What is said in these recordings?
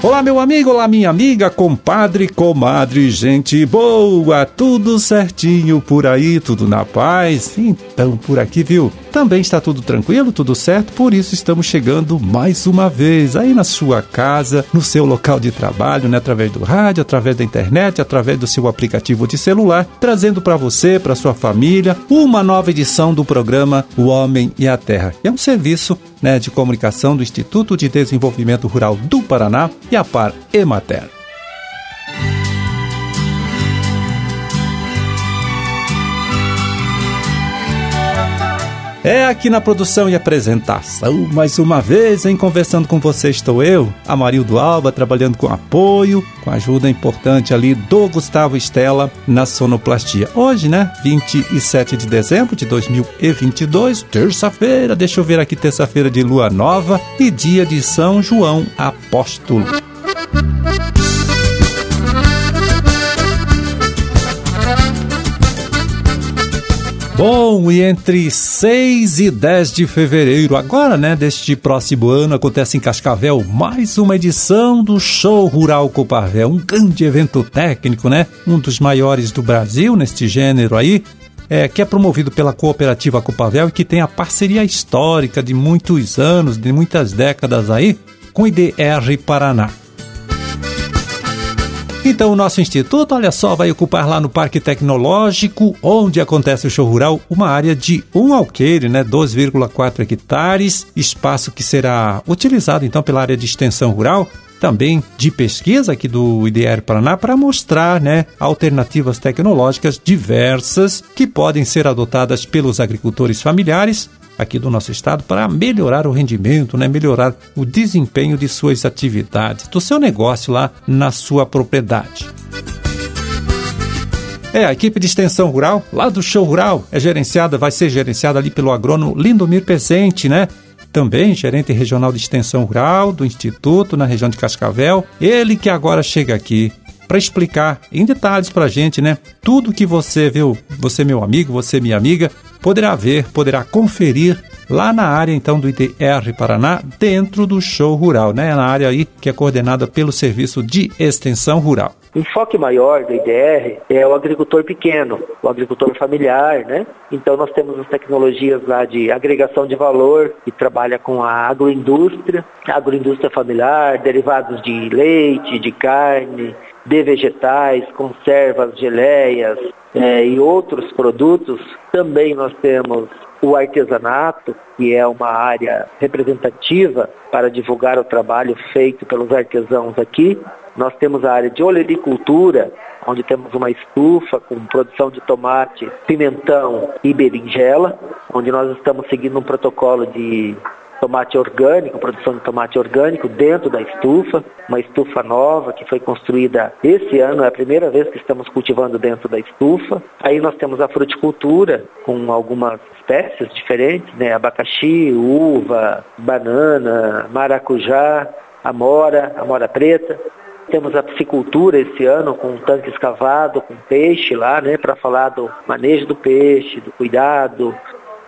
Olá, meu amigo, olá, minha amiga, compadre, comadre, gente boa, tudo certinho por aí, tudo na paz? Então, por aqui, viu? Também está tudo tranquilo, tudo certo, por isso estamos chegando mais uma vez aí na sua casa, no seu local de trabalho, né? através do rádio, através da internet, através do seu aplicativo de celular, trazendo para você, para sua família, uma nova edição do programa O Homem e a Terra. É um serviço né, de comunicação do Instituto de Desenvolvimento Rural do Paraná e a Par Emater. É aqui na produção e apresentação, mais uma vez, em Conversando com Você estou eu, Amarildo Alba, trabalhando com apoio, com ajuda importante ali do Gustavo Estela na sonoplastia. Hoje, né, 27 de dezembro de 2022, terça-feira, deixa eu ver aqui, terça-feira de lua nova e dia de São João Apóstolo. Bom, e entre 6 e 10 de fevereiro, agora, né, deste próximo ano, acontece em Cascavel mais uma edição do Show Rural Coparvel, um grande evento técnico, né, um dos maiores do Brasil neste gênero aí, é, que é promovido pela cooperativa Copavel e que tem a parceria histórica de muitos anos, de muitas décadas aí, com o IDR Paraná. Então, o nosso instituto, olha só, vai ocupar lá no Parque Tecnológico, onde acontece o show rural, uma área de um alqueire, né, 2,4 hectares, espaço que será utilizado então pela área de extensão rural, também de pesquisa aqui do IDR Paraná para mostrar né, alternativas tecnológicas diversas que podem ser adotadas pelos agricultores familiares aqui do nosso estado para melhorar o rendimento, né, melhorar o desempenho de suas atividades, do seu negócio lá na sua propriedade. É, a equipe de extensão rural, lá do show rural, é gerenciada, vai ser gerenciada ali pelo agrônomo Lindomir Presente, né? Também gerente regional de extensão rural do Instituto na região de Cascavel. Ele que agora chega aqui para explicar em detalhes para a gente, né? Tudo que você viu, você meu amigo, você minha amiga, poderá ver, poderá conferir lá na área então do IDR Paraná, dentro do show rural, né? Na área aí que é coordenada pelo Serviço de Extensão Rural. O enfoque maior do IDR é o agricultor pequeno, o agricultor familiar, né? Então nós temos as tecnologias lá de agregação de valor, que trabalha com a agroindústria, agroindústria familiar, derivados de leite, de carne, de vegetais, conservas, geleias é, e outros produtos. Também nós temos o artesanato, que é uma área representativa para divulgar o trabalho feito pelos artesãos aqui. Nós temos a área de olericultura, onde temos uma estufa com produção de tomate, pimentão e berinjela, onde nós estamos seguindo um protocolo de tomate orgânico, produção de tomate orgânico dentro da estufa, uma estufa nova que foi construída esse ano, é a primeira vez que estamos cultivando dentro da estufa. Aí nós temos a fruticultura com algumas espécies diferentes, né? abacaxi, uva, banana, maracujá, amora, amora preta. Temos a piscicultura esse ano com um tanque escavado, com peixe lá, né, para falar do manejo do peixe, do cuidado,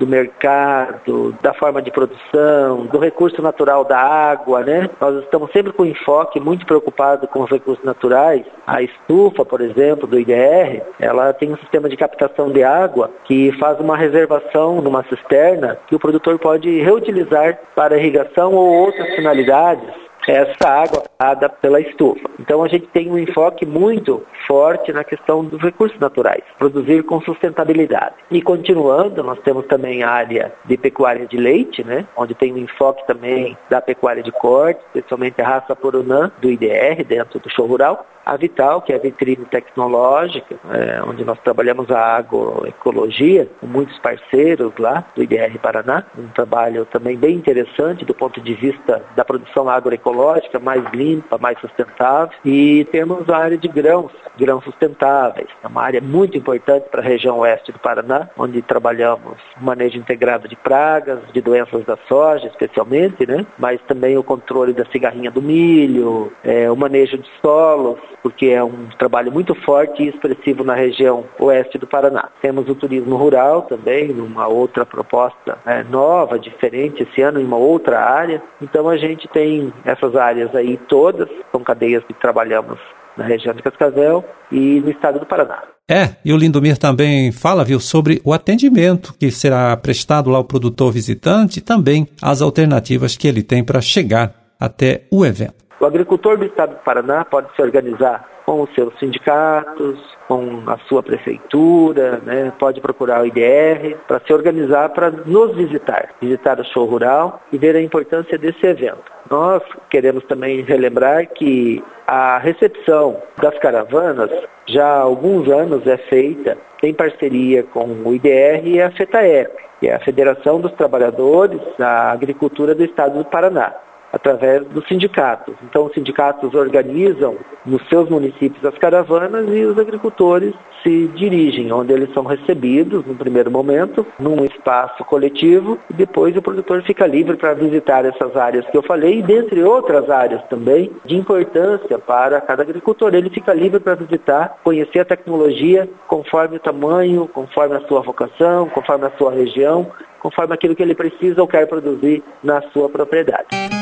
do mercado, da forma de produção, do recurso natural da água, né? Nós estamos sempre com enfoque muito preocupado com os recursos naturais. A estufa, por exemplo, do IDR, ela tem um sistema de captação de água que faz uma reservação numa cisterna que o produtor pode reutilizar para irrigação ou outras finalidades essa água dada pela estufa. Então a gente tem um enfoque muito forte na questão dos recursos naturais, produzir com sustentabilidade. E continuando, nós temos também a área de pecuária de leite, né, onde tem um enfoque também da pecuária de corte, especialmente a raça Porunã do IDR dentro do show rural, a Vital, que é a vitrine tecnológica, é, onde nós trabalhamos a agroecologia, com muitos parceiros lá do IDR Paraná, um trabalho também bem interessante do ponto de vista da produção agroecológica ecológica, mais limpa, mais sustentável. E temos a área de grãos, grãos sustentáveis. É uma área muito importante para a região oeste do Paraná, onde trabalhamos manejo integrado de pragas, de doenças da soja, especialmente, né? Mas também o controle da cigarrinha do milho, é, o manejo de solos, porque é um trabalho muito forte e expressivo na região oeste do Paraná. Temos o turismo rural também, numa outra proposta é, nova, diferente esse ano, em uma outra área. Então a gente tem essas áreas aí todas, são cadeias que trabalhamos na região de Cascavel e no estado do Paraná. É, e o Lindomir também fala, viu, sobre o atendimento que será prestado lá ao produtor visitante e também as alternativas que ele tem para chegar até o evento. O agricultor do estado do Paraná pode se organizar com os seus sindicatos, com a sua prefeitura, né? pode procurar o IDR para se organizar para nos visitar, visitar o show rural e ver a importância desse evento. Nós queremos também relembrar que a recepção das caravanas já há alguns anos é feita em parceria com o IDR e a FETAEP, que é a Federação dos Trabalhadores da Agricultura do Estado do Paraná através dos sindicatos. Então, os sindicatos organizam nos seus municípios as caravanas e os agricultores se dirigem, onde eles são recebidos no primeiro momento, num espaço coletivo, e depois o produtor fica livre para visitar essas áreas que eu falei, e dentre outras áreas também de importância para cada agricultor. Ele fica livre para visitar, conhecer a tecnologia conforme o tamanho, conforme a sua vocação, conforme a sua região, conforme aquilo que ele precisa ou quer produzir na sua propriedade.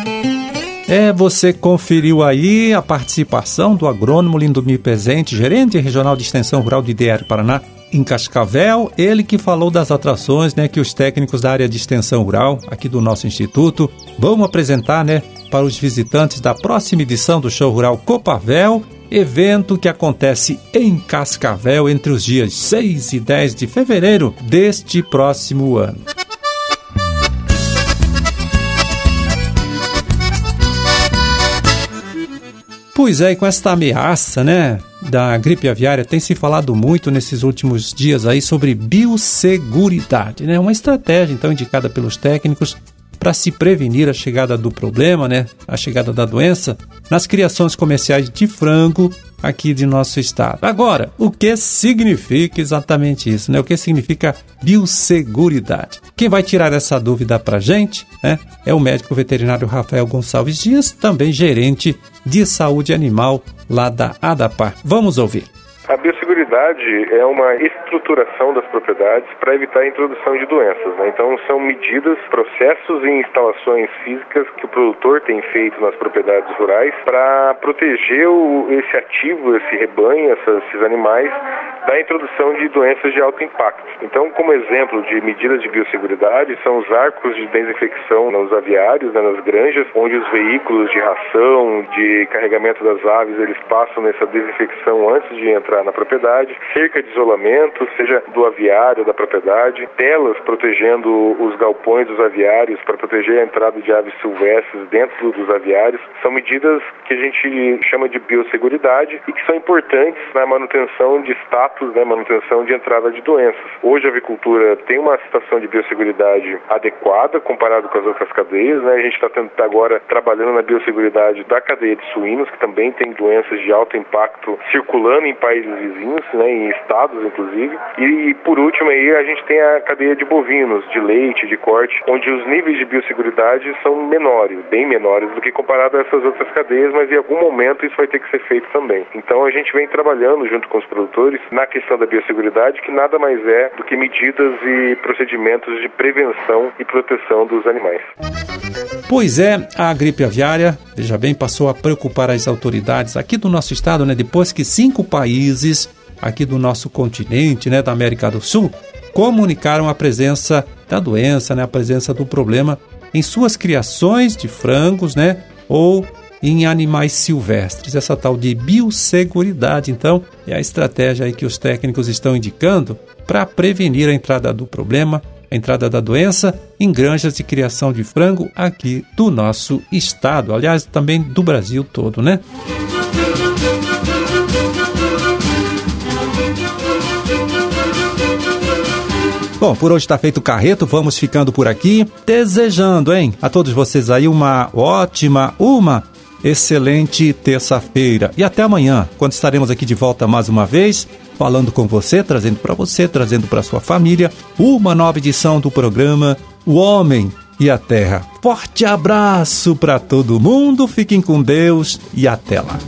É, você conferiu aí a participação do agrônomo Lindomir Pezente, gerente regional de extensão rural do IDR Paraná, em Cascavel, ele que falou das atrações né, que os técnicos da área de extensão rural aqui do nosso instituto vão apresentar né, para os visitantes da próxima edição do Show Rural Copavel, evento que acontece em Cascavel entre os dias 6 e 10 de fevereiro deste próximo ano. Pois é, e com esta ameaça, né, da gripe aviária, tem se falado muito nesses últimos dias aí sobre biosseguridade, né? Uma estratégia então indicada pelos técnicos para se prevenir a chegada do problema, né, a chegada da doença, nas criações comerciais de frango aqui de nosso estado. Agora, o que significa exatamente isso, né? O que significa biosseguridade? Quem vai tirar essa dúvida para gente, né, é o médico veterinário Rafael Gonçalves Dias, também gerente de saúde animal lá da ADAPAR. Vamos ouvir. A biosseguridade é uma estruturação das propriedades para evitar a introdução de doenças. Né? Então, são medidas, processos e instalações físicas que o produtor tem feito nas propriedades rurais para proteger o, esse ativo, esse rebanho, essas, esses animais da introdução de doenças de alto impacto. Então, como exemplo de medidas de biosseguridade, são os arcos de desinfecção nos aviários, né, nas granjas, onde os veículos de ração, de carregamento das aves, eles passam nessa desinfecção antes de entrar na propriedade, cerca de isolamento, seja do aviário, da propriedade, telas protegendo os galpões dos aviários para proteger a entrada de aves silvestres dentro dos aviários. São medidas que a gente chama de biosseguridade e que são importantes na manutenção de status né, manutenção de entrada de doenças. Hoje a avicultura tem uma situação de biosseguridade adequada comparado com as outras cadeias. Né? A gente está agora trabalhando na biosseguridade da cadeia de suínos, que também tem doenças de alto impacto circulando em países vizinhos, né, em estados inclusive. E, por último aí a gente tem a cadeia de bovinos, de leite, de corte, onde os níveis de biosseguridade são menores, bem menores do que comparado a essas outras cadeias, mas em algum momento isso vai ter que ser feito também. Então a gente vem trabalhando junto com os produtores na questão da biosseguridade, que nada mais é do que medidas e procedimentos de prevenção e proteção dos animais. Pois é, a gripe aviária, veja bem, passou a preocupar as autoridades aqui do nosso estado, né, depois que cinco países aqui do nosso continente, né, da América do Sul, comunicaram a presença da doença, né, a presença do problema em suas criações de frangos, né, ou em animais silvestres, essa tal de biosseguridade. Então, é a estratégia aí que os técnicos estão indicando para prevenir a entrada do problema, a entrada da doença em granjas de criação de frango aqui do nosso estado, aliás, também do Brasil todo, né? Bom, por hoje está feito o carreto, vamos ficando por aqui, desejando, hein, a todos vocês aí uma ótima, uma excelente terça-feira e até amanhã, quando estaremos aqui de volta mais uma vez, falando com você, trazendo para você, trazendo para sua família uma nova edição do programa O Homem e a Terra. Forte abraço para todo mundo, fiquem com Deus e até lá.